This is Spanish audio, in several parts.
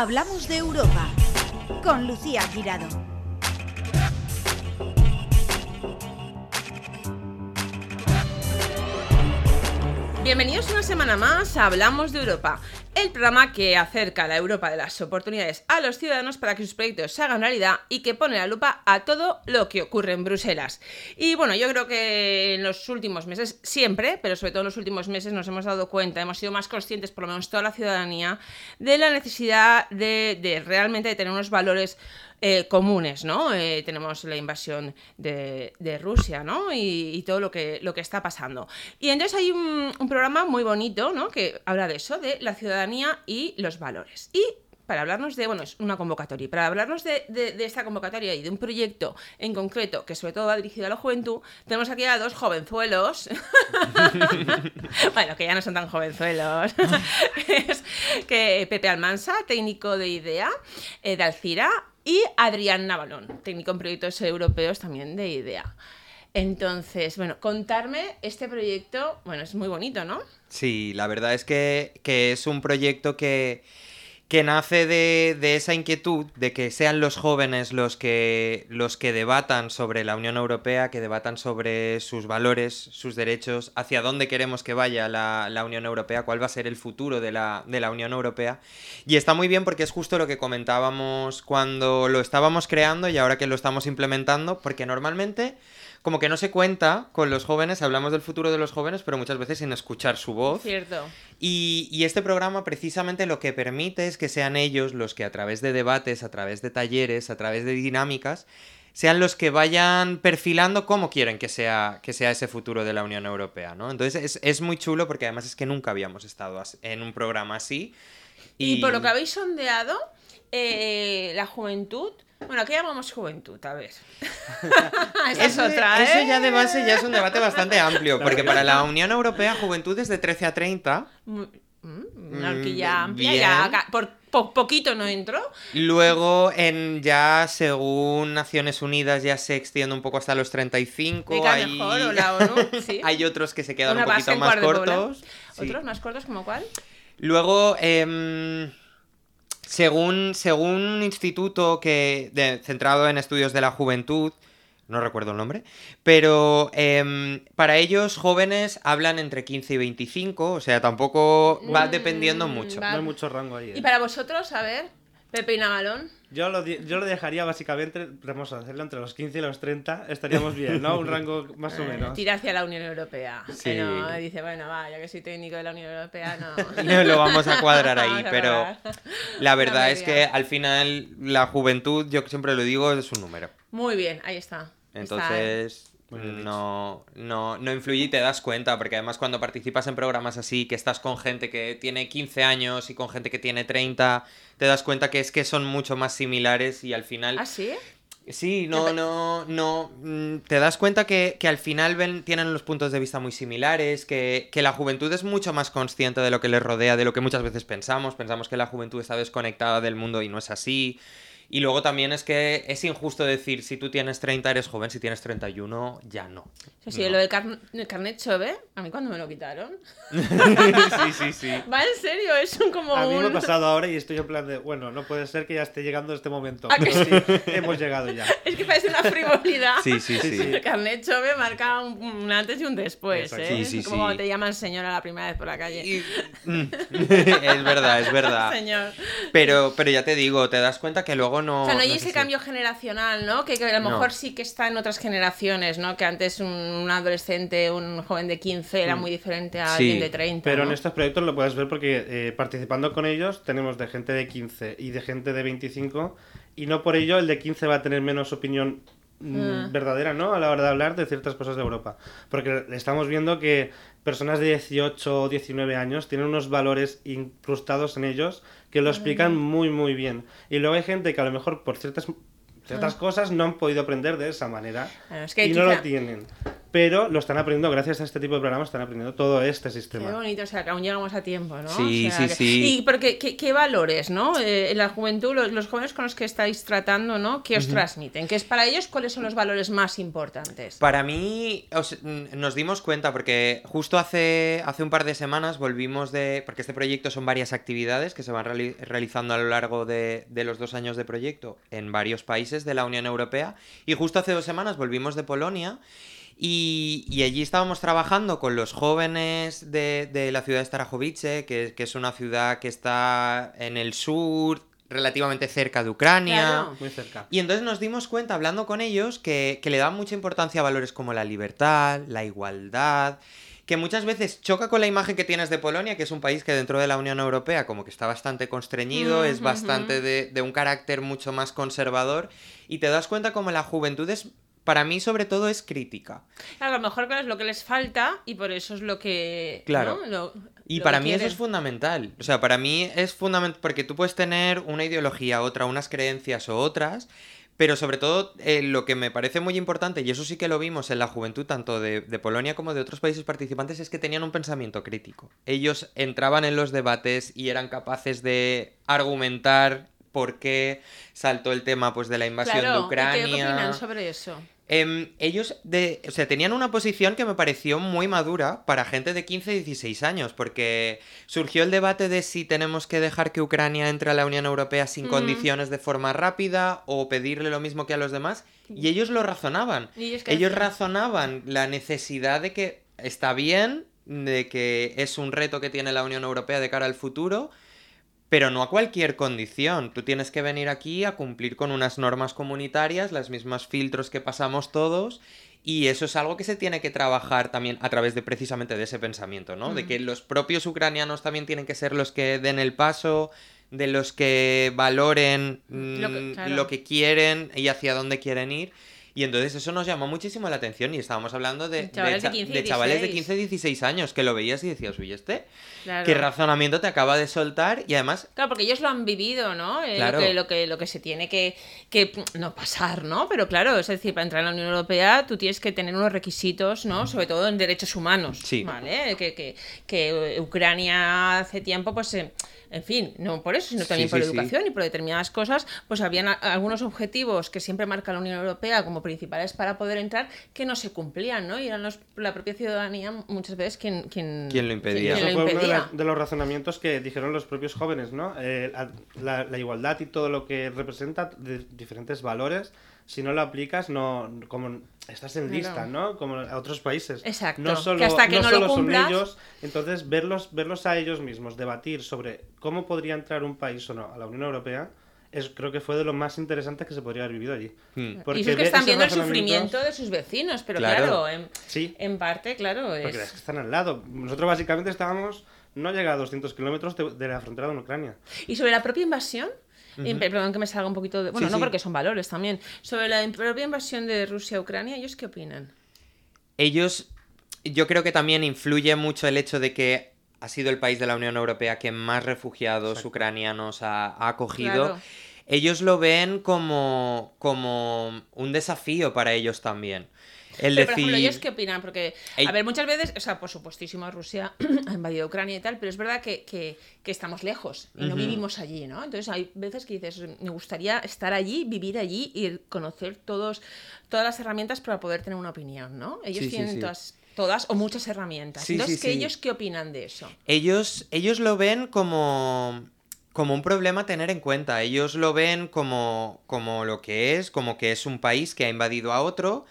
Hablamos de Europa con Lucía Girado. Bienvenidos una semana más a Hablamos de Europa, el programa que acerca la Europa de las oportunidades a los ciudadanos para que sus proyectos se hagan realidad y que pone la lupa a todo lo que ocurre en Bruselas. Y bueno, yo creo que en los últimos meses, siempre, pero sobre todo en los últimos meses nos hemos dado cuenta, hemos sido más conscientes, por lo menos toda la ciudadanía, de la necesidad de, realmente de tener unos valores eh, comunes, ¿no? Eh, tenemos la invasión de, de Rusia, ¿no? Y, y, todo lo que, lo que está pasando. Y entonces hay un, un, programa muy bonito, ¿no? Que habla de eso, de la ciudadanía y los valores. Y para hablarnos de, bueno, es una convocatoria, para hablarnos de, de, de, esta convocatoria y de un proyecto en concreto que sobre todo va dirigido a la juventud, tenemos aquí a dos jovenzuelos, bueno, que ya no son tan jovenzuelos, es que Pepe Almansa, técnico de IDEA, eh, de Alcira, y Adrián Navalón, técnico en proyectos europeos también de IDEA. Entonces, bueno, contarme este proyecto, bueno, es muy bonito, ¿no? Sí, la verdad es que, que es un proyecto que, que nace de, de, esa inquietud de que sean los jóvenes los que, los que debatan sobre la Unión Europea, que debatan sobre sus valores, sus derechos, hacia dónde queremos que vaya la, la Unión Europea, cuál va a ser el futuro de la, de la, Unión Europea. Y está muy bien porque es justo lo que comentábamos cuando lo estábamos creando y ahora que lo estamos implementando, porque normalmente como que no se cuenta con los jóvenes, hablamos del futuro de los jóvenes, pero muchas veces sin escuchar su voz. Cierto. Y, y, este programa precisamente lo que permite es que sean ellos los que a través de debates, a través de talleres, a través de dinámicas, sean los que vayan perfilando cómo quieren que sea, que sea ese futuro de la Unión Europea, ¿no? Entonces es, es muy chulo porque además es que nunca habíamos estado en un programa así. Y, y por lo que habéis sondeado, eh, la juventud bueno, ¿qué llamamos juventud? A ver. Esa es otra, ¿eh? Eso ya de base ya es un debate bastante amplio, porque para la Unión Europea juventud es de 13 a 30. Mm, una horquilla amplia, ya por po poquito no entro. Luego, en ya según Naciones Unidas, ya se extiende un poco hasta los 35. hay... mejor, o la ONU, sí. hay otros que se quedan una un poquito más cortos. Sí. ¿Otros más cortos como cuál? Luego, eh, según, según un instituto que, de, centrado en estudios de la juventud, no recuerdo el nombre, pero eh, para ellos jóvenes hablan entre 15 y 25, o sea, tampoco va dependiendo mucho. No hay mucho rango ahí. ¿eh? ¿Y para vosotros, a ver, Pepe y Navalón? Yo lo, yo lo dejaría básicamente, vamos a hacerlo entre los 15 y los 30, estaríamos bien, ¿no? Un rango más o menos. Tira hacia la Unión Europea. Sí. No, dice, bueno, va, ya que soy técnico de la Unión Europea, no. no lo vamos a cuadrar ahí, pero la verdad es que al final la juventud, yo siempre lo digo, es un número. Muy bien, ahí está. Entonces... No, no, no influye y te das cuenta, porque además cuando participas en programas así, que estás con gente que tiene 15 años y con gente que tiene 30, te das cuenta que es que son mucho más similares y al final... ¿Ah, sí? Sí, no, no, no. Te das cuenta que, que al final ven, tienen los puntos de vista muy similares, que, que, la juventud es mucho más consciente de lo que les rodea, de lo que muchas veces pensamos. Pensamos que la juventud está desconectada del mundo y no es así. Y luego también es que es injusto decir, si tú tienes 30 eres joven, si tienes 31 ya no. Sí, sí, no. lo del car carnet chove, a mí cuando me lo quitaron. sí, sí, sí. Va, en serio, es un como A mí un... me ha pasado ahora y estoy en plan de, bueno, no puede ser que ya esté llegando este momento. ¿A que sí? Hemos llegado ya. Es que parece una frivolidad. Sí, sí, sí. El carnet chove marca un, un, antes y un después, Exacto. ¿eh? Sí, sí, como sí. te llaman señora la primera vez por la calle. Y... es verdad, es verdad. Señor. Pero, pero ya te digo, te das cuenta que luego no... O sea, no hay no ese cambio generacional, ¿no? Que, que a lo mejor no. sí que está en otras generaciones, ¿no? Que antes un, un adolescente, un joven de 15 era muy diferente a Sí, alguien de 30. Pero ¿no? en estos proyectos lo puedes ver porque eh, participando con ellos tenemos de gente de 15 y de gente de 25 y no por ello el de 15 va a tener menos opinión Ah. verdadera, ¿no? A la hora de hablar de ciertas cosas de Europa. Porque estamos viendo que personas de 18 o 19 años tienen unos valores incrustados en ellos que lo explican muy, muy bien. Y luego hay gente que a lo mejor por ciertas ciertas cosas no han podido aprender de esa manera Bueno, es que y no lo tienen. Pero lo están aprendiendo gracias a este tipo de programas, están aprendiendo todo este Qué sistema. bonito, o sea, que aún llegamos a tiempo, ¿no? Sí, O sea, sí, que- sí. Y porque, ¿qué, qué valores, ¿no? Eh, en la juventud, los, los jóvenes con los que estáis tratando, ¿no? ¿Qué os transmiten? ¿Qué es para ellos? ¿Cuáles son los valores más importantes? Para mí, os- nos dimos cuenta porque justo hace, hace un par de semanas volvimos de... Porque este proyecto son varias actividades que se van reali- realizando a lo largo de, de los dos años de proyecto en varios países de la Unión Europea. Y justo hace dos semanas volvimos de Polonia y, y allí estábamos trabajando con los jóvenes de, de la ciudad de Starajovice, que, que es una ciudad que está en el sur, relativamente cerca de Ucrania. Claro. Muy cerca. Y entonces nos dimos cuenta, hablando con ellos, que, que le daban mucha importancia a valores como la libertad, la igualdad, que muchas veces choca con la imagen que tienes de Polonia, que es un país que dentro de la Unión Europea como que está bastante constreñido, es Ujú, bastante de, de un carácter mucho más conservador, y te das cuenta como la juventud es, para mí sobre todo, es crítica. Claro, a lo mejor claro, es lo que les falta y por eso es lo que. Claro. ¿no? Lo- Y lo para mí eso es fundamental. O sea, para mí es fundamental porque tú puedes tener una ideología, otra, unas creencias o otras, pero sobre todo eh, lo que me parece muy importante, y eso sí que lo vimos en la juventud tanto de, de Polonia como de otros países participantes, es que tenían un pensamiento crítico. Ellos entraban en los debates y eran capaces de argumentar por qué saltó el tema pues, de la invasión Claro, de ¿y Ucrania. ¿Qué, qué opinan sobre eso? Em, ellos de, o sea, tenían una posición que me pareció muy madura para gente de 15 y 16 años, porque surgió el debate de si tenemos que dejar que Ucrania entre a la Unión Europea sin condiciones de forma rápida o pedirle lo mismo que a los demás, y ellos lo razonaban. ¿Y ellos razonaban la necesidad de que está bien, de que es un reto que tiene la Unión Europea de cara al futuro, pero no a cualquier condición. Tú tienes que venir aquí a cumplir con unas normas comunitarias, las mismas filtros que pasamos todos, y eso es algo que se tiene que trabajar también a través de precisamente de ese pensamiento, ¿no? De que los propios ucranianos también tienen que ser los que den el paso, de los que valoren Lo que- mm, claro. lo que quieren y hacia dónde quieren ir. Y entonces eso nos llamó muchísimo la atención y estábamos hablando de, Chavales de cha- 15 y chavales de 16. 15 16 años que lo veías y decías, uy, este, Claro. qué razonamiento te acaba de soltar y además Claro, porque ellos lo han vivido, ¿no? Eh, Claro. Lo, que, lo, que, lo que se tiene que, que no pasar, ¿no? Pero claro, es decir, para entrar en la Unión Europea tú tienes que tener unos requisitos, ¿no? Sobre todo en derechos humanos, Sí. ¿vale? Que, que, que Ucrania hace tiempo, pues, eh, en fin, no por eso, sino también Sí, por sí, educación y por determinadas cosas, pues habían algunos objetivos que siempre marca la Unión Europea como principales para poder entrar que no se cumplían, ¿no? Y eran los- la propia ciudadanía muchas veces quien, quien, Quien lo impedía. quien Eso lo fue uno de, impedía. la- de los razonamientos que dijeron los propios jóvenes, ¿no? Eh, la, la- igualdad y todo lo que representa de diferentes valores, si no lo aplicas, no como estás en lista, ¿no? Como a otros países. Exacto, No solo, que hasta que no lo solo son cumplas- ellos, entonces verlos, verlos a ellos mismos, debatir sobre cómo podría entrar un país o no a la Unión Europea, es, creo que fue de lo más interesante que se podría haber vivido allí. Hmm. Porque y es que están viendo el sufrimiento de sus vecinos, pero Claro. claro, en, Sí. en parte, claro, es... Porque es que están al lado. Nosotros básicamente estábamos, no llega a 200 kilómetros de, de la frontera con Ucrania. Y sobre la propia invasión, perdón que me salga un poquito de... Bueno, Sí, no sí. porque son valores también. Sobre la propia invasión de Rusia a Ucrania, ¿ellos qué opinan? ellos, yo creo que también influye mucho el hecho de que ha sido el país de la Unión Europea que más refugiados Exacto. ucranianos ha, ha acogido. Claro. Ellos lo ven como, como un desafío para ellos también. El Pero, por decir... ejemplo, ¿ellos qué opinan? Porque, Ey- a ver, muchas veces, o sea, por supuestísimo, Rusia ha invadido Ucrania y tal, pero es verdad que, que- que estamos lejos y no Ujú. vivimos allí, ¿no? Entonces hay veces que dices, me gustaría estar allí, vivir allí y conocer todos, todas las herramientas para poder tener una opinión, ¿no? Ellos Sí, sí, tienen sí. Todas, todas o muchas herramientas. Sí, Entonces, sí, ¿qué sí. ¿ellos qué opinan de eso? Ellos, ellos lo ven como, como un problema a tener en cuenta. Ellos lo ven como, como lo que es, como que es un país que ha invadido a otro.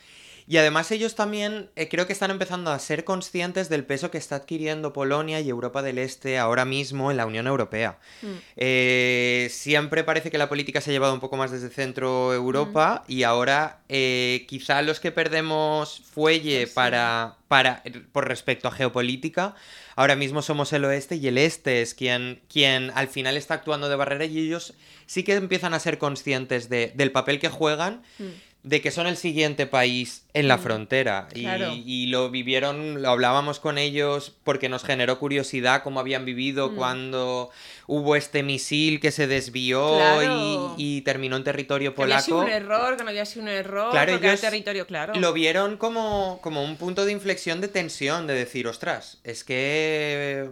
Y además ellos también eh, creo que están empezando a ser conscientes del peso que está adquiriendo Polonia y Europa del Este ahora mismo en la Unión Europea. Mm. Eh, siempre parece que la política se ha llevado un poco más desde centro Europa y ahora eh, quizá los que perdemos fuelle Pues sí. para, para, por respecto a geopolítica, ahora mismo somos el oeste y el este es quien, quien al final está actuando de barrera y ellos sí que empiezan a ser conscientes de- del papel que juegan. Mm. De que son el siguiente país en la Mm, frontera. Y- claro. Y, lo vivieron, lo hablábamos con ellos porque nos generó curiosidad cómo habían vivido Mm. cuando hubo este misil que se desvió Claro. y, y terminó en territorio Que había sido polaco. un error, que no había sido un error, Claro, porque era ellos territorio, claro. Lo vieron como, como un punto de inflexión de tensión, de decir, ostras, es que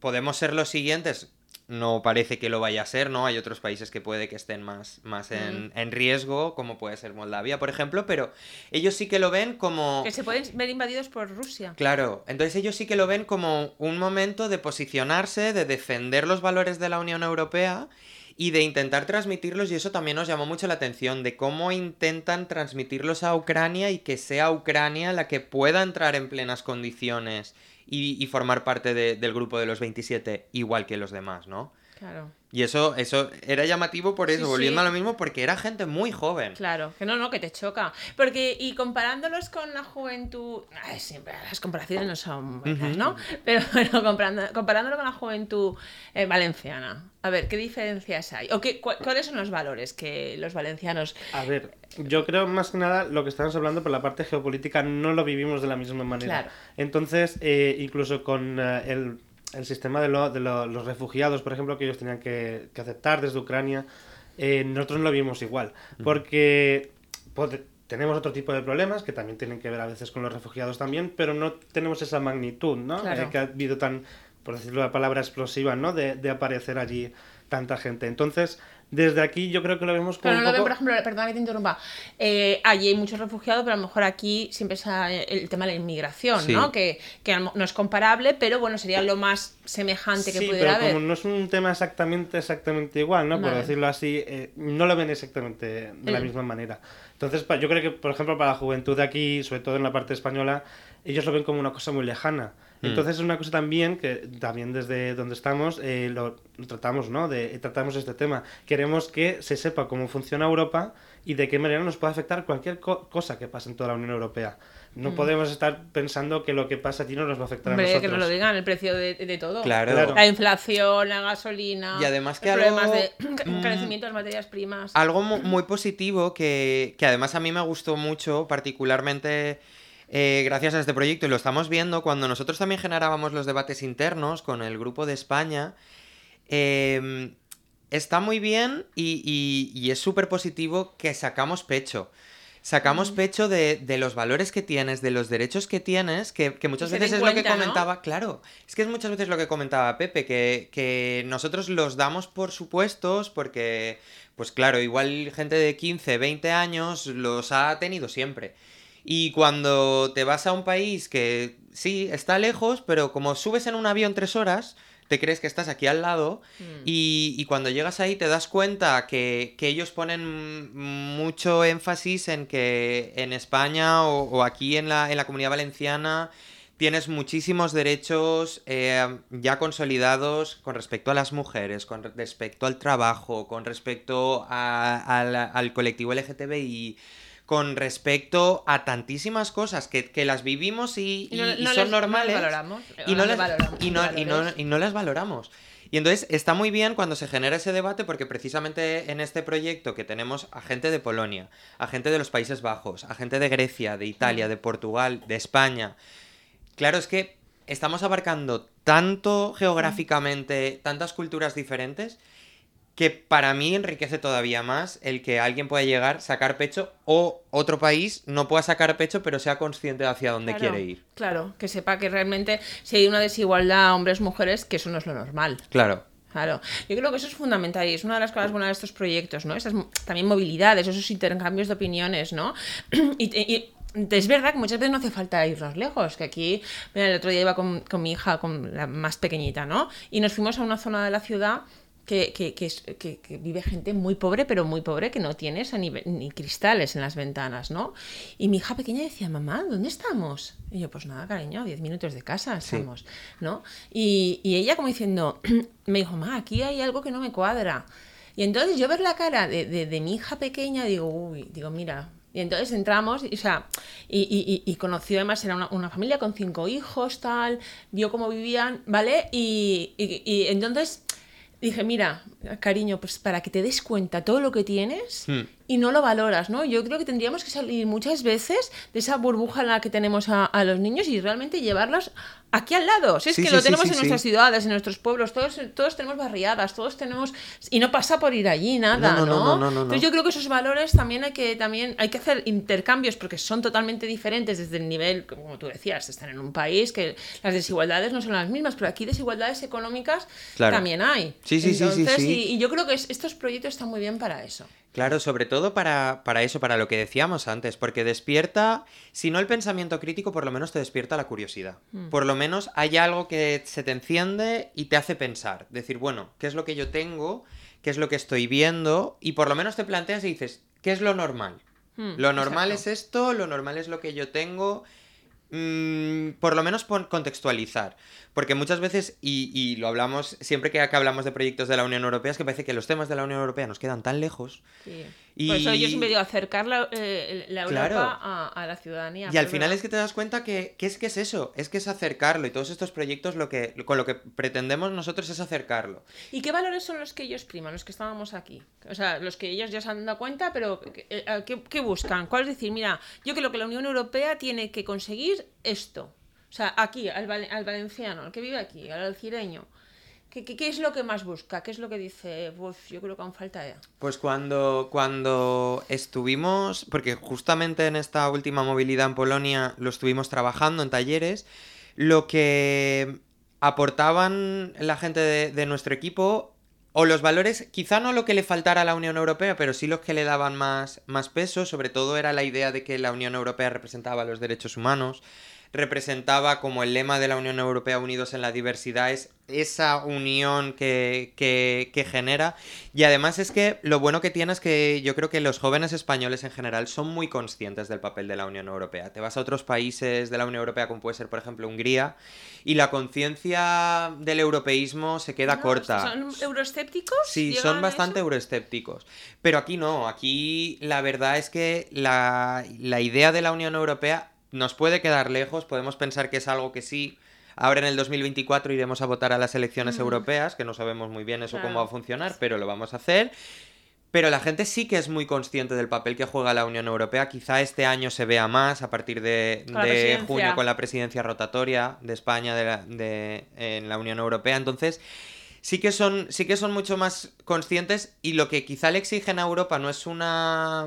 podemos ser los siguientes. No parece que lo vaya a ser, ¿no? Hay otros países que puede que estén más, más en, en riesgo, como puede ser Moldavia, por ejemplo, pero ellos sí que lo ven como... Que se pueden ver invadidos por Rusia. Claro, entonces ellos sí que lo ven como un momento de posicionarse, de defender los valores de la Unión Europea y de intentar transmitirlos, y eso también nos llamó mucho la atención, de cómo intentan transmitirlos a Ucrania y que sea Ucrania la que pueda entrar en plenas condiciones y, y formar parte de- del grupo de los 27, igual que los demás, ¿no? Claro. Y eso, eso era llamativo por eso, Sí, volviendo sí. a lo mismo, porque era gente muy joven. Claro, que no, no, que te choca. Porque, y comparándolos con la juventud. ay, siempre las comparaciones no son buenas, ¿no? Pero bueno, comparando, comparándolo con la juventud eh, valenciana. A ver, ¿qué diferencias hay? ¿O qué, cu- cuáles son los valores que los valencianos. A ver, yo creo más que nada lo que estamos hablando por la parte geopolítica no lo vivimos de la misma manera. Claro. Entonces, eh, incluso con eh, el, el sistema de, lo- de lo- los refugiados, por ejemplo, que ellos tenían que, que aceptar desde Ucrania, eh, nosotros no lo vimos igual. Porque pod- tenemos otro tipo de problemas que también tienen que ver a veces con los refugiados también, pero no tenemos esa magnitud, ¿no? Claro. Eh, que ha habido tan, por decirlo la palabra explosiva, ¿no? De, de aparecer allí tanta gente. Entonces, desde aquí yo creo que lo vemos como Pero no un lo ven, por ejemplo, perdona que te interrumpa. Eh, allí hay muchos refugiados, pero a lo mejor aquí siempre está el tema de la inmigración, Sí. ¿no? Que, que no es comparable, pero bueno, sería lo más semejante que sí, pudiera pero haber. como no es un tema exactamente exactamente igual, ¿no? Por Vale. decirlo así, eh, no lo ven exactamente de la misma manera. Entonces, yo creo que, por ejemplo, para la juventud de aquí, sobre todo en la parte española, ellos lo ven como una cosa muy lejana. Mm. Entonces es una cosa también que también desde donde estamos eh, lo, lo tratamos, ¿no? De, eh, tratamos este tema. Queremos que se sepa cómo funciona Europa y de qué manera nos puede afectar cualquier co- cosa que pase en toda la Unión Europea. No podemos estar pensando que lo que pasa allí no nos va a afectar a Mm. Hombre, nosotros. que nos lo digan, el precio de, de todo. Claro. Claro. La inflación, la gasolina. Y además que los algo- problemas de mm, encarecimiento de las materias primas. Algo mu- muy positivo que, que además a mí me gustó mucho, particularmente eh, gracias a este proyecto, y lo estamos viendo cuando nosotros también generábamos los debates internos con el grupo de España. eh, está muy bien y, y- y es súper positivo que sacamos pecho. Sacamos pecho de, de los valores que tienes, de los derechos que tienes, que, que muchas veces es lo que comentaba, claro, es que es muchas veces lo que comentaba Pepe, que, que nosotros los damos por supuestos porque, pues claro, igual gente de 15, 20 años los ha tenido siempre. Y cuando te vas a un país que sí, está lejos, pero como subes en un avión tres horas, te crees que estás aquí al lado Mm. y, y cuando llegas ahí te das cuenta que, que ellos ponen mucho énfasis en que en España o, o aquí en la, en la comunidad valenciana tienes muchísimos derechos eh, ya consolidados con respecto a las mujeres, con re- respecto al trabajo, con respecto a- al- al colectivo LGTBI, con respecto a tantísimas cosas que, que las vivimos y, Y no- y- no son les- no las normales valoramos, y no las, valoramos y no- y no- valores. y no las valoramos. Y entonces está muy bien cuando se genera ese debate porque precisamente en este proyecto que tenemos a gente de Polonia, a gente de los Países Bajos, a gente de Grecia, de Italia, de Portugal, de España. Claro, es que estamos abarcando tanto geográficamente, tantas culturas diferentes, que para mí enriquece todavía más el que alguien pueda llegar, sacar pecho, o otro país no pueda sacar pecho, pero sea consciente de hacia dónde Claro, quiere ir. Claro, que sepa que realmente si hay una desigualdad hombres-mujeres, que eso no es lo normal. Claro. Claro, yo creo que eso es fundamental y es una de las cosas buenas de estos proyectos, ¿no? Esas también movilidades, esos intercambios de opiniones, ¿no? y, y es verdad que muchas veces no hace falta irnos lejos, que aquí, mira, el otro día iba con, con mi hija, con la más pequeñita, ¿no? Y nos fuimos a una zona de la ciudad que, que, que, que- vive gente muy pobre, pero muy pobre, que no tiene esa ni, ni cristales en las ventanas, ¿no? Y mi hija pequeña decía, mamá, ¿dónde estamos? Y yo, pues nada, cariño, 10 minutos de casa Sí. estamos, ¿no? Y, y ella como diciendo, me dijo, mamá, aquí hay algo que no me cuadra. Y entonces yo ver la cara de, de- de mi hija pequeña, digo, uy, digo, mira. Y entonces entramos, y, o sea, y, y- y- conoció además, era una, una familia con cinco hijos, tal, vio cómo vivían, ¿vale? Y- y entonces dije, mira, cariño, pues para que te des cuenta todo lo que tienes Hmm. Y no lo valoras, ¿no? Yo creo que tendríamos que salir muchas veces de esa burbuja en la que tenemos a, a los niños y realmente llevarlos aquí al lado. Si es Sí, que sí, lo tenemos sí, en nuestras ciudades, en nuestros pueblos, todos, todos tenemos barriadas, todos tenemos... Y no pasa por ir allí nada, No, ¿no? no, no. Entonces yo creo que esos valores también hay que, también hay que hacer intercambios porque son totalmente diferentes desde el nivel, como tú decías, están en un país que las desigualdades no son las mismas, pero aquí desigualdades económicas Claro. también hay. Sí, sí, sí, sí, sí. Y, y yo creo que es- estos proyectos están muy bien para eso. Claro, sobre todo para, para eso, para lo que decíamos antes, porque despierta, si no el pensamiento crítico, por lo menos te despierta la curiosidad. Hmm. Por lo menos hay algo que se te enciende y te hace pensar. Decir, bueno, ¿qué es lo que yo tengo? ¿Qué es lo que estoy viendo? Y por lo menos te planteas y dices, ¿qué es lo normal? Hmm, Lo normal exacto. es esto, lo normal es lo que yo tengo. Mm, por lo menos contextualizar. Porque muchas veces, y, y lo hablamos siempre que, que hablamos de proyectos de la Unión Europea, es que parece que los temas de la Unión Europea nos quedan tan lejos. Sí. Y- Por eso yo siempre digo acercar la, eh, la Europa Claro. a, a la ciudadanía. Y al final es que te das cuenta que, que es que es eso, es que es acercarlo. Y todos estos proyectos lo que, con lo que pretendemos nosotros es acercarlo. ¿Y qué valores son los que ellos priman, los que estábamos aquí? O sea, los que ellos ya se han dado cuenta, pero eh, ¿qué, qué buscan? ¿Cuál es decir, mira, yo creo que la Unión Europea tiene que conseguir esto? O sea, aquí, al, val- al valenciano, al que vive aquí, al alcireño. ¿Qué, es lo que más busca? ¿Qué es lo que dice? Uf, yo creo que aún falta ya. Pues cuando, cuando estuvimos, porque justamente en esta última movilidad en Polonia lo estuvimos trabajando en talleres, lo que aportaban la gente de, de nuestro equipo, o los valores, quizá no lo que le faltara a la Unión Europea, pero sí los que le daban más, más peso, sobre todo era la idea de que la Unión Europea representaba los derechos humanos, representaba como el lema de la Unión Europea Unidos en la Diversidad, es esa unión que, que, que genera. Y además es que lo bueno que tiene es que yo creo que los jóvenes españoles en general son muy conscientes del papel de la Unión Europea. Te vas a otros países de la Unión Europea, como puede ser, por ejemplo, Hungría, y la conciencia del europeísmo se queda No, corta. ¿Son euroescépticos? Sí, ¿Llegan son bastante euroescépticos. Pero aquí no, aquí la verdad es que la, la idea de la Unión Europea nos puede quedar lejos, podemos pensar que es algo que sí. Ahora en el 2024 iremos a votar a las elecciones europeas, que no sabemos muy bien eso cómo va a funcionar, pero lo vamos a hacer. Pero la gente sí que es muy consciente del papel que juega la Unión Europea. Quizá este año se vea más a partir de, junio con la presidencia rotatoria de España de la- de- en la Unión Europea. Entonces, sí que son sí que son mucho más conscientes y lo que quizá le exigen a Europa no es una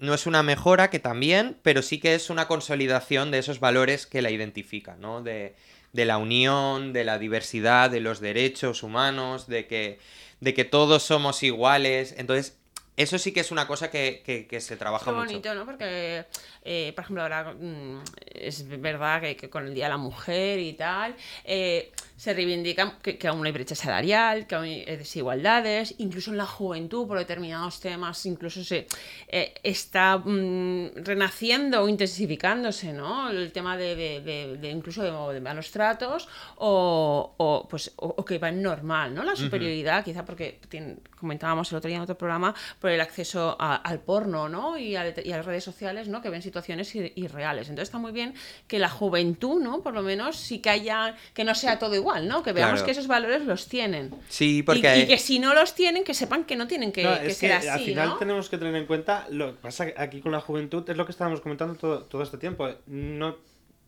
no es una mejora que también pero sí que es una consolidación de esos valores que la identifican no de, de la unión de la diversidad de los derechos humanos de que de que todos somos iguales. Entonces eso sí que es una cosa que, que- que se trabaja Qué mucho. bonito, ¿no? Porque, eh, por ejemplo, ahora mm, es verdad que, que con el Día de la Mujer y tal, eh, se reivindica que, que aún hay brecha salarial, que aún hay eh, desigualdades, incluso en la juventud por determinados temas, incluso se eh, está mm, renaciendo o intensificándose, ¿no? El tema de, de- de- de incluso de, malos tratos o, o, pues, o, o que va en normal, ¿no? La superioridad, quizá porque comentábamos el otro día en otro programa, por el acceso a- al porno, ¿no? Y a, y a las redes sociales, ¿no? Que ven situaciones ir- irreales. Entonces está muy bien que la juventud, ¿no? Por lo menos sí que haya, que no sea todo igual, ¿no? Que veamos Claro. que esos valores los tienen. sí Y- porque y, que si no los tienen, que sepan que no tienen que, No, que es ser que así, al final ¿no? tenemos que tener en cuenta lo que pasa aquí con la juventud es lo que estábamos comentando todo, todo este tiempo. No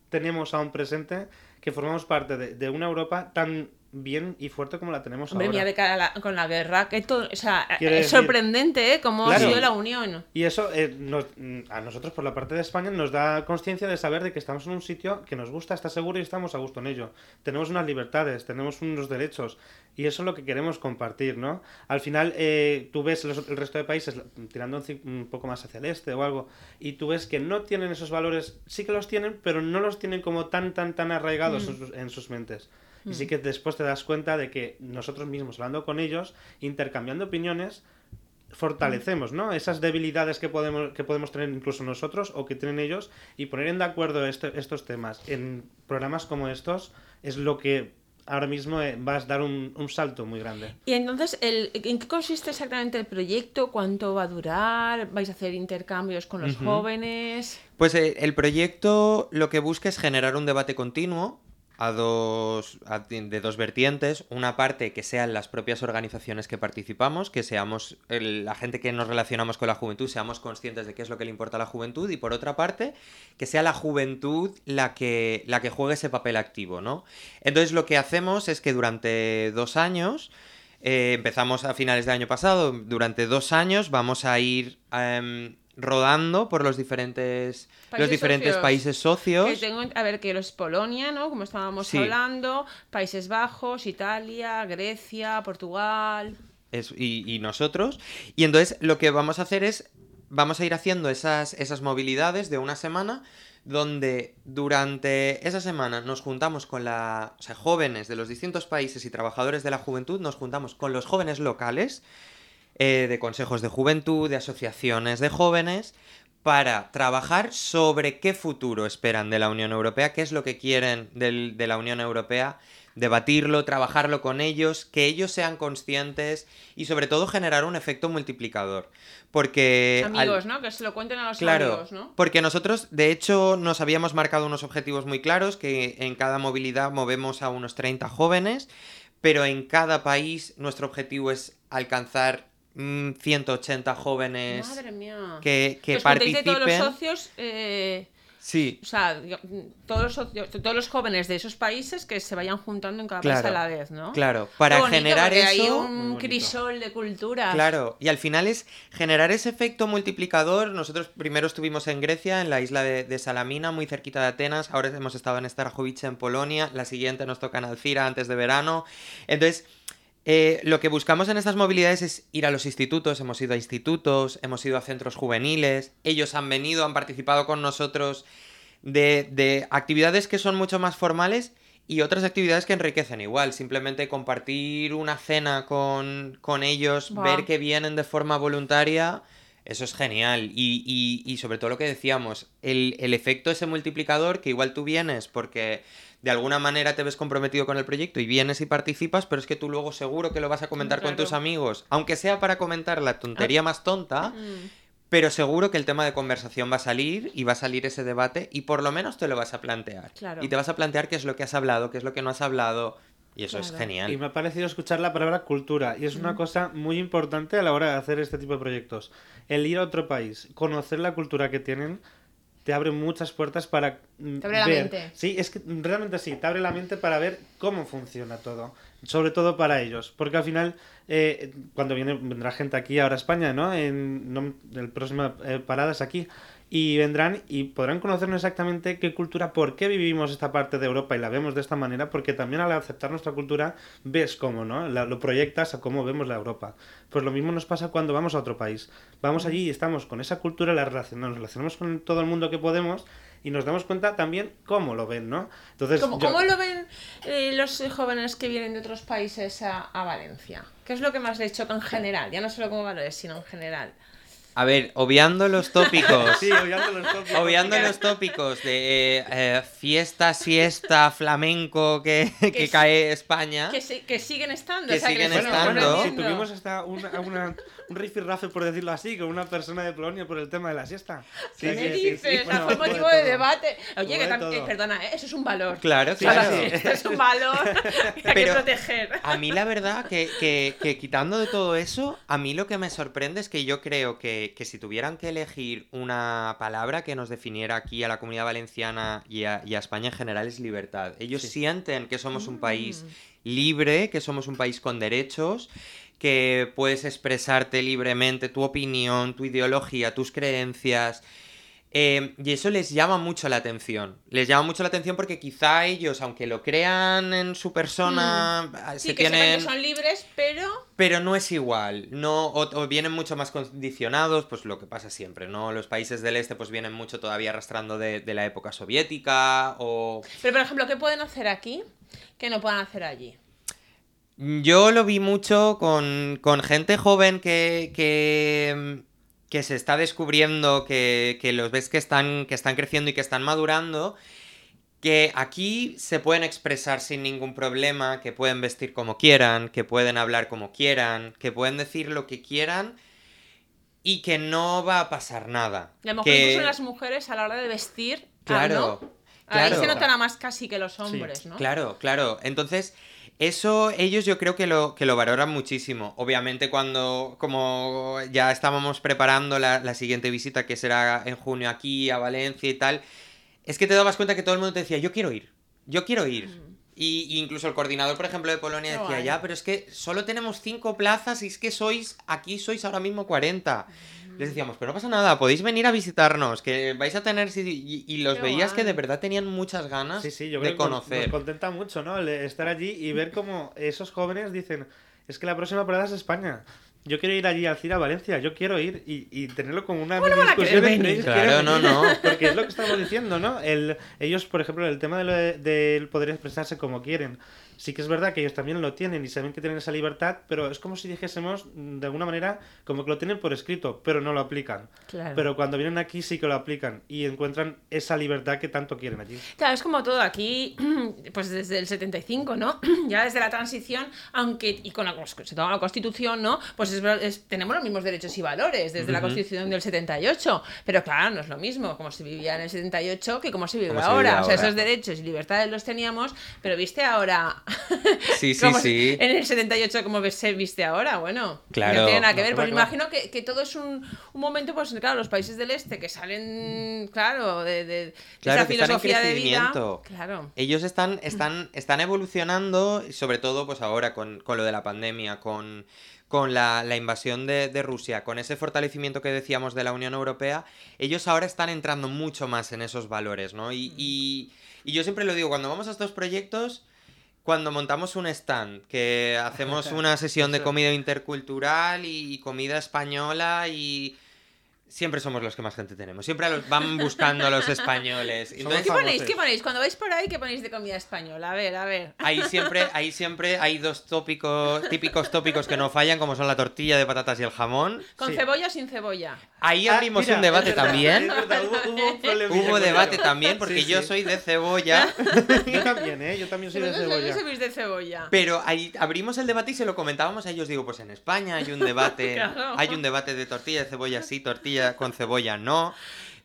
tenemos aún presente que formamos parte de, de una Europa tan bien y fuerte como la tenemos Hombre, ahora. mira, de cara la- con la guerra, que todo, o sea, Quiere es decir- sorprendente, ¿eh? Cómo ha Claro. sido la unión. Y eso eh, nos- a nosotros por la parte de España nos da conciencia de saber de que estamos en un sitio que nos gusta, está seguro y estamos a gusto en ello. Tenemos unas libertades, tenemos unos derechos y eso es lo que queremos compartir, ¿no? Al final eh, tú ves los- el resto de países tirando un, un poco más hacia el este o algo y tú ves que no tienen esos valores, sí que los tienen, pero no los tienen como tan, tan, tan arraigados en, sus, en sus mentes. Y sí que después te das cuenta de que nosotros mismos, hablando con ellos, intercambiando opiniones, fortalecemos, ¿no? Esas debilidades que podemos, que podemos tener incluso nosotros o que tienen ellos y poner en de acuerdo este- estos temas en programas como estos es lo que ahora mismo eh, va a dar un, un salto muy grande. Y entonces, el, ¿en qué consiste exactamente el proyecto? ¿Cuánto va a durar? ¿Vais a hacer intercambios con los Ujú. jóvenes? Pues eh, el proyecto lo que busca es generar un debate continuo a dos de dos vertientes. Una parte que sean las propias organizaciones que participamos que seamos la gente que nos relacionamos con la juventud seamos conscientes de qué es lo que le importa a la juventud. Y por otra parte que sea la juventud la que la que juegue ese papel activo no entonces lo que hacemos es que durante dos años eh, empezamos a finales del año pasado durante dos años vamos a ir em, rodando por los diferentes los Países diferentes socios. países socios Que tengo, a ver, que los Polonia, ¿no? Como estábamos Sí. hablando, Países Bajos, Italia, Grecia, Portugal. Es- y, y nosotros. Y entonces lo que vamos a hacer es, vamos a ir haciendo esas, esas movilidades de una semana, donde durante esa semana nos juntamos con la, o sea, jóvenes de los distintos países y trabajadores de la juventud, nos juntamos con los jóvenes locales, eh, de consejos de juventud, de asociaciones de jóvenes, para trabajar sobre qué futuro esperan de la Unión Europea, qué es lo que quieren del- de la Unión Europea, debatirlo, trabajarlo con ellos, que ellos sean conscientes y sobre todo generar un efecto multiplicador. Porque... al- Amigos, ¿no? Que se lo cuenten a los Claro, amigos, ¿no? porque nosotros, de hecho, nos habíamos marcado unos objetivos muy claros, que en cada movilidad movemos a unos 30 jóvenes, pero en cada país nuestro objetivo es alcanzar 180 jóvenes Madre mía. que, que participen. todos los socios, eh, Sí, o sea, todos los, socios- todos los jóvenes de esos países que se vayan juntando en cada país Claro, a la vez, ¿no? claro, para bonito, generar porque Hay eso... Muy un crisol de culturas. Claro, y al final es generar ese efecto multiplicador. Nosotros primero estuvimos en Grecia, en la isla de, de Salamina, muy cerquita de Atenas. Ahora hemos estado en Starjovice, en Polonia. La siguiente nos toca en Alcira antes de verano. Entonces, eh, lo que buscamos en estas movilidades es ir a los institutos. Hemos ido a institutos, hemos ido a centros juveniles. Ellos han venido, han participado con nosotros de, de actividades que son mucho más formales y otras actividades que enriquecen igual. Simplemente compartir una cena con, con ellos, ver que vienen de forma voluntaria. Eso es genial. Y, y- y sobre todo lo que decíamos, el, el efecto ese multiplicador, que igual tú vienes porque de alguna manera te ves comprometido con el proyecto y vienes y participas, pero es que tú luego seguro que lo vas a comentar con tus amigos, aunque sea para comentar la tontería más tonta, Mm. pero seguro que el tema de conversación va a salir y va a salir ese debate y por lo menos te lo vas a plantear. Claro. Y te vas a plantear qué es lo que has hablado, qué es lo que no has hablado. Y eso es genial. Y me ha parecido escuchar la palabra cultura, y es una cosa muy importante a la hora de hacer este tipo de proyectos. El ir a otro país, conocer la cultura que tienen, te abre muchas puertas para mm, Te abre la ver. mente. Sí, es que realmente sí, te abre la mente para ver cómo funciona todo, sobre todo para ellos, porque al final, eh, cuando viene, vendrá gente aquí ahora a España, ¿no? En, no, el próxima eh, parada es aquí. Y vendrán y podrán conocernos exactamente qué cultura, por qué vivimos esta parte de Europa y la vemos de esta manera, porque también al aceptar nuestra cultura ves cómo, ¿no? La- lo proyectas a cómo vemos la Europa. Pues lo mismo nos pasa cuando vamos a otro país. Vamos allí y estamos con esa cultura, la relacionamos, nos relacionamos con todo el mundo que podemos y nos damos cuenta también cómo lo ven, ¿no? Entonces, ¿Cómo, yo- cómo lo ven eh, los jóvenes que vienen de otros países a, a Valencia? ¿Qué es lo que más les choca en general? Ya no solo como valores, sino en general. A ver, obviando los tópicos. Sí, obviando los tópicos. Obviando los tópicos de eh, eh, fiesta, siesta, flamenco que, cae España. Que, que siguen estando. Que o sea, siguen Bueno, estando. bueno, si tuvimos hasta una, una- un rifirrafe, por decirlo así, con una persona de Polonia por el tema de la siesta. Sí, ¿Qué sí, me sí, sí. dices? Bueno, fue motivo de, todo. debate. Oye, que de tam- todo. eh, perdona, ¿eh? eso es un valor. Claro, Sí, claro. sí, sí. Esto es un valor que hay que proteger. A mí la verdad que, que- que quitando de todo eso, a mí lo que me sorprende es que yo creo que, que si tuvieran que elegir una palabra que nos definiera aquí a la comunidad valenciana y a, y a España en general es libertad. Ellos sienten que somos un país libre, que somos un país con derechos, que puedes expresarte libremente tu opinión, tu ideología, tus creencias. Eh, y eso les llama mucho la atención. Les llama mucho la atención porque quizá ellos, aunque lo crean en su persona, ah, Sí, que sepan tienen... que son libres, pero... Pero no es igual, no, o, o vienen mucho más condicionados, pues lo que pasa siempre, ¿no? Los países del este pues vienen mucho todavía arrastrando de, de la época soviética, o... Pero, por ejemplo, ¿qué pueden hacer aquí que no puedan hacer allí? Yo lo vi mucho con, con gente joven que, que, que se está descubriendo, que, que los ves que están, que están creciendo y que están madurando, que aquí se pueden expresar sin ningún problema, que pueden vestir como quieran, que pueden hablar como quieran, que pueden decir lo que quieran y que no va a pasar nada. Y a lo mejor que... incluso las mujeres a la hora de vestir. ah, Claro. ¿no? Ahí Claro. se notará más casi que los hombres, ¿no? Claro, claro. Entonces, eso ellos yo creo que lo, que lo valoran muchísimo. Obviamente cuando, como ya estábamos preparando la, la siguiente visita, que será en junio aquí, a Valencia y tal, es que te dabas cuenta que todo el mundo te decía, yo quiero ir, yo quiero ir. Y, y incluso el coordinador, por ejemplo, de Polonia decía, ya, pero es que solo tenemos cinco plazas y es que sois, aquí sois ahora mismo 40. Les decíamos, pero no pasa nada, podéis venir a visitarnos, que vais a tener... si- Y, y los Qué veías que de verdad tenían muchas ganas Sí, sí, yo de creo que nos- conocer. nos contenta mucho, ¿no? El estar allí y ver cómo esos jóvenes dicen, es que la próxima parada es España. Yo quiero ir allí al CIR a Valencia, yo quiero ir y, y tenerlo como una ¿Cómo no van a discusión entre ellos. Claro, no, no. Porque es lo que estamos diciendo, ¿no? El, ellos, por ejemplo, el tema de lo de- del poder expresarse como quieren. Sí que es verdad que ellos también lo tienen y saben que tienen esa libertad, pero es como si dijésemos, de alguna manera, como que lo tienen por escrito, pero no lo aplican. Claro. Pero cuando vienen aquí sí que lo aplican y encuentran esa libertad que tanto quieren allí. Claro, es como todo aquí, pues desde el 75, ¿no? Ya desde la transición, aunque, y con la, pues, se toma la Constitución, ¿no? Pues es, ver- es- tenemos los mismos derechos y valores desde la Constitución del 78, pero claro, no es lo mismo como se vivía en el 78 que como se vive se ahora. O sea, esos derechos y libertades los teníamos, pero viste ahora... Sí, sí, cómo se- sí. En el 78 como se viste ahora, bueno. Claro. No tiene nada que ver, pues claro. imagino que, que todo es un, un momento, pues claro, los países del este que salen, claro, de, de- de Claro, esa filosofía de vida. Claro. Ellos están, están, están evolucionando, sobre todo pues ahora con, con lo de la pandemia, con, con la, la invasión de, de Rusia, con ese fortalecimiento que decíamos de la Unión Europea, ellos ahora están entrando mucho más en esos valores, ¿no? Y, y, y yo siempre lo digo, cuando vamos a estos proyectos, cuando montamos un stand, que hacemos una sesión de comida intercultural y comida española y... Siempre somos los que más gente tenemos. Siempre los- van buscando a los españoles. Entonces, ¿Qué ponéis? ¿Qué ponéis? Cuando vais por ahí, ¿qué ponéis de comida española? A ver, a ver. Ahí siempre, ahí siempre hay dos tópicos, típicos tópicos que no fallan, como son la tortilla de patatas y el jamón. ¿Con Sí. cebolla o sin cebolla? Ahí Ah, abrimos mira, un debate verdad, también. verdad, hubo, hubo Hubo debate también, porque Sí, yo sí. soy de cebolla. Yo también, ¿eh? Yo también soy de cebolla. sois de cebolla. Pero ahí abrimos el debate y se lo comentábamos a ellos. Digo, pues en España hay un debate. Claro. Hay un debate de tortilla de cebolla sí, tortilla con cebolla no.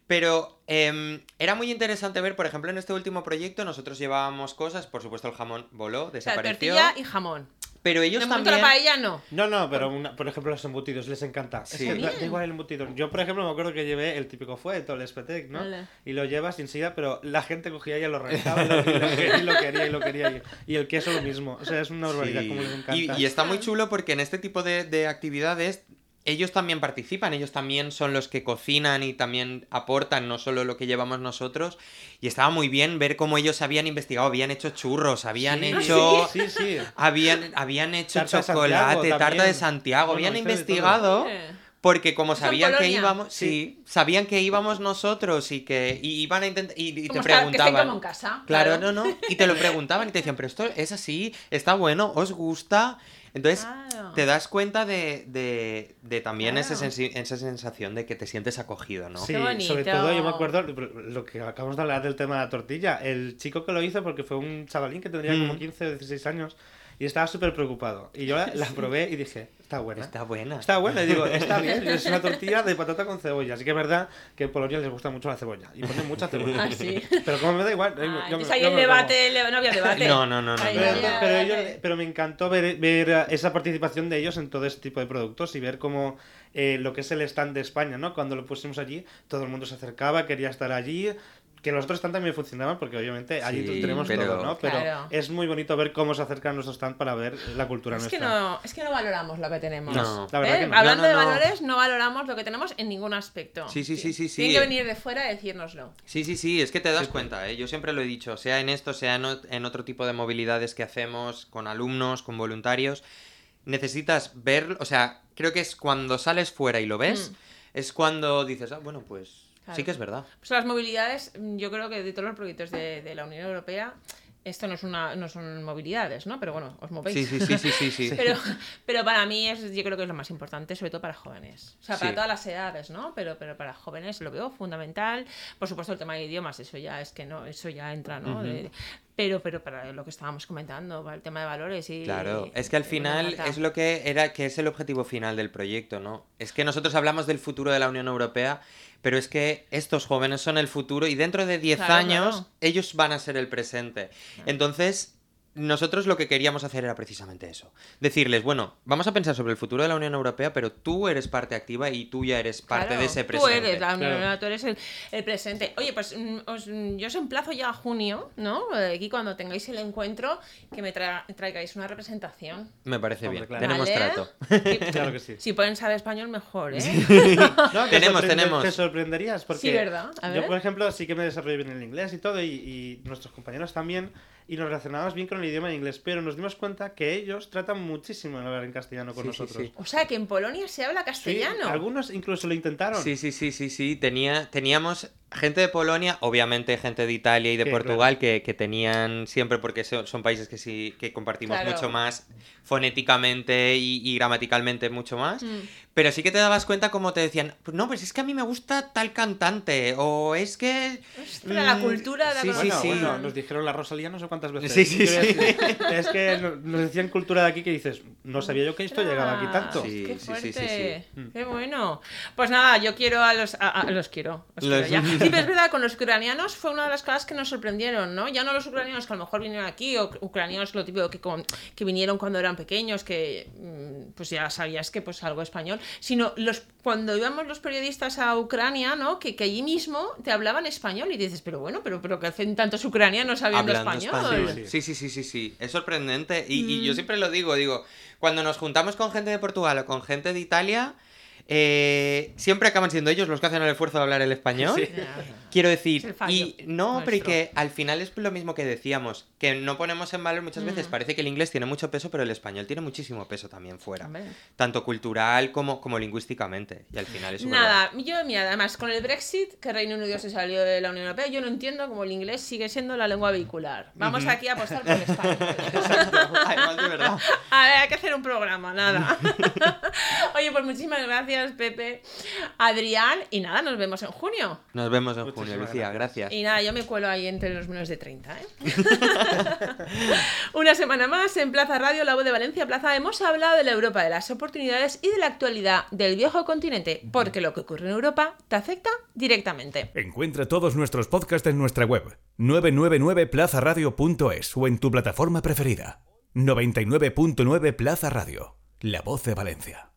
Pero em, era muy interesante ver, por ejemplo, en este último proyecto nosotros llevábamos cosas, por supuesto el jamón voló, O sea, desapareció. tortilla y jamón. Pero ellos De también... la paella no. No, no, pero una- por ejemplo los embutidos les encanta. Es Sí. que da, igual el embutido. Yo, por ejemplo, me acuerdo que llevé el típico fuet o el espetec, ¿no? Vale. Y lo llevas sin sida, pero la gente cogía y lo rentaba y lo, y lo quería, y lo quería y lo quería. Y, y el queso lo mismo. O sea, es una barbaridad Sí. como les encanta. Y, y está muy chulo porque en este tipo de, de actividades ellos también participan, ellos también son los que cocinan y también aportan, no solo lo que llevamos nosotros. Y estaba muy bien ver cómo ellos habían investigado, habían hecho churros, habían Sí, hecho... Sí, sí. Habían, habían hecho Tarta chocolate, Santiago tarta de. Santiago, Bueno, habían investigado porque como sabían que íbamos, sí, sabían que íbamos nosotros y que y iban a intentar y, y te que preguntaban. como en casa. Claro, no, no. Y te lo preguntaban y te decían, pero esto es así, está bueno, os gusta. Entonces Claro. te das cuenta de, de, de también ese Claro. sensi- esa sensación de que te sientes acogido, ¿no? Sí, sobre todo yo me acuerdo lo que acabamos de hablar del tema de la tortilla. El chico que lo hizo, porque fue un chavalín que tendría como Mm. 15 o 16 años, y estaba súper preocupado. Y yo la, la probé y dije, está buena. Está buena. Está buena, y digo, está bien, es una tortilla de patata con cebolla. Así que es verdad que en Polonia les gusta mucho la cebolla. Y ponen mucha cebolla. Ah, sí. Pero como me da igual, Ah, yo entonces ahí yo el como. debate, no había debate. No, no, no, no. Pero, no pero pero me encantó ver, ver esa participación de ellos en todo este tipo de productos y ver cómo eh, lo que es el stand de España, ¿no? Cuando lo pusimos allí, todo el mundo se acercaba, quería estar allí. Que los otros stand también funcionaban porque obviamente allí Sí, tenemos pero- todo, ¿no? Pero Claro. es muy bonito ver cómo se acercan nuestros stand para ver la cultura Es que, nuestra. no, es que no valoramos lo que tenemos. No. La verdad ¿Eh? que no. Hablando No, no, de no. valores, no valoramos lo que tenemos en ningún aspecto. Sí, sí, sí, sí, sí. Tienen que venir de fuera a decírnoslo. Sí, sí, sí, es que te das Sí. cuenta, ¿eh? yo siempre lo he dicho, sea en esto, sea en otro tipo de movilidades que hacemos con alumnos, con voluntarios, necesitas ver, o sea, creo que es cuando sales fuera y lo ves, Mm. es cuando dices, ah, bueno, pues Claro. sí que es verdad. Pues las movilidades, mm, yo creo que de todos los proyectos de, de la Unión Europea, esto no, es una, no son movilidades, ¿no? Pero bueno, os movéis. Sí, sí, sí, sí, sí, sí. Pero, pero para mí es, yo creo que es lo más importante, sobre todo para jóvenes. O sea, para Sí. todas las edades, ¿no? Pero, pero para jóvenes lo veo fundamental. Por supuesto, el tema de idiomas, eso ya es que no, eso ya entra, ¿no? Ujú. De- pero, pero para lo que estábamos comentando, para el tema de valores y... Claro, es que al final es lo que era, que es el objetivo final del proyecto, ¿no? Es que nosotros hablamos del futuro de la Unión Europea, pero es que estos jóvenes son el futuro y dentro de 10 Claro, años claro. ellos van a ser el presente. Entonces, nosotros lo que queríamos hacer era precisamente eso. Decirles, bueno, vamos a pensar sobre el futuro de la Unión Europea, pero tú eres parte activa y tú ya eres parte Claro, de ese Tú presente. eres la Unión Claro. Europea, tú eres el, el presente. Oye, pues mm, os- mm, yo os emplazo ya a junio, ¿no? Eh, Aquí cuando tengáis el encuentro, que me tra- traigáis una representación. Me parece Hombre, bien. claro. Tenemos ¿Vale? trato. Y- Claro que sí. Si pueden saber español, mejor, ¿eh? No, te Tenemos, tenemos. Te sorprenderías porque Sí, ¿verdad? A yo, ver. por ejemplo, sí que me desarrollé bien el inglés y todo, y, y nuestros compañeros también, y nos relacionábamos bien con el idioma en inglés, pero nos dimos cuenta que ellos tratan muchísimo en hablar en castellano con Sí, nosotros. sí. O sea, que en Polonia se habla Sí, castellano. algunos incluso lo intentaron. Sí, sí, sí, sí, sí. Tenía, teníamos gente de Polonia, obviamente gente de Italia y de Sí, Portugal que, que tenían siempre, porque son, son países que sí que compartimos Claro. mucho más fonéticamente y, y gramaticalmente mucho más. Mm. Pero sí que te dabas cuenta como te decían, no, pues es que a mí me gusta tal cantante, o es que... Ostras, la mm, cultura de la sí, sí, Bueno, sí. bueno, nos dijeron la Rosalía no sé cuántas veces. Sí, sí, Quiero sí. Es que no- nos decían cultura de aquí que dices, no sabía yo que esto llegaba aquí tanto. Sí, Qué sí, fuerte. sí, sí, sí. Qué bueno. Pues nada, yo quiero a los. A, a- los quiero. os quiero Los- ya. Sí, pero es verdad, con los ucranianos fue una de las cosas que nos sorprendieron, ¿no? Ya no los ucranianos que a lo mejor vinieron aquí, o ucranianos lo típico que, con- que vinieron cuando eran pequeños, que mm, pues ya sabías que pues algo español, sino los cuando íbamos los periodistas a Ucrania, ¿no? Que, que allí mismo te hablaban español y dices, pero bueno, pero, pero que hacen tantos ucranianos sabiendo Hablando español. español. Sí, sí, sí, sí, sí. Es sorprendente. Y, y Mm. yo siempre lo digo, digo, cuando nos juntamos con gente de Portugal o con gente de Italia, eh, siempre acaban siendo ellos los que hacen el esfuerzo de hablar el español. Sí. Quiero Es el decir, fallo y no, pero y nuestro. que al final es lo mismo que decíamos, que no ponemos en valor muchas veces. Mm. Parece que el inglés tiene mucho peso, pero el español tiene muchísimo peso también fuera. Hombre. Tanto cultural como, como lingüísticamente. Y al final es Nada, yo, mira, además con el Brexit, que Reino Unido se salió de la Unión Europea, yo no entiendo cómo el inglés sigue siendo la lengua vehicular. Vamos aquí a apostar por España. Además, de verdad. A ver, hay que hacer un programa, nada. Oye, pues muchísimas gracias, Pepe, Adrián, y nada, nos vemos en junio. Nos vemos en Muchísimas junio, Lucía. Gracias. Y nada, yo me cuelo ahí entre los menos de 30, ¿eh? Una semana más en Plaza Radio, La Voz de Valencia Plaza, hemos hablado de la Europa, de las oportunidades y de la actualidad del viejo continente, porque lo que ocurre en Europa te afecta directamente. Encuentra todos nuestros podcasts en nuestra web 999plazaradio.es o en tu plataforma preferida. 99.9 Plaza Radio, la voz de Valencia.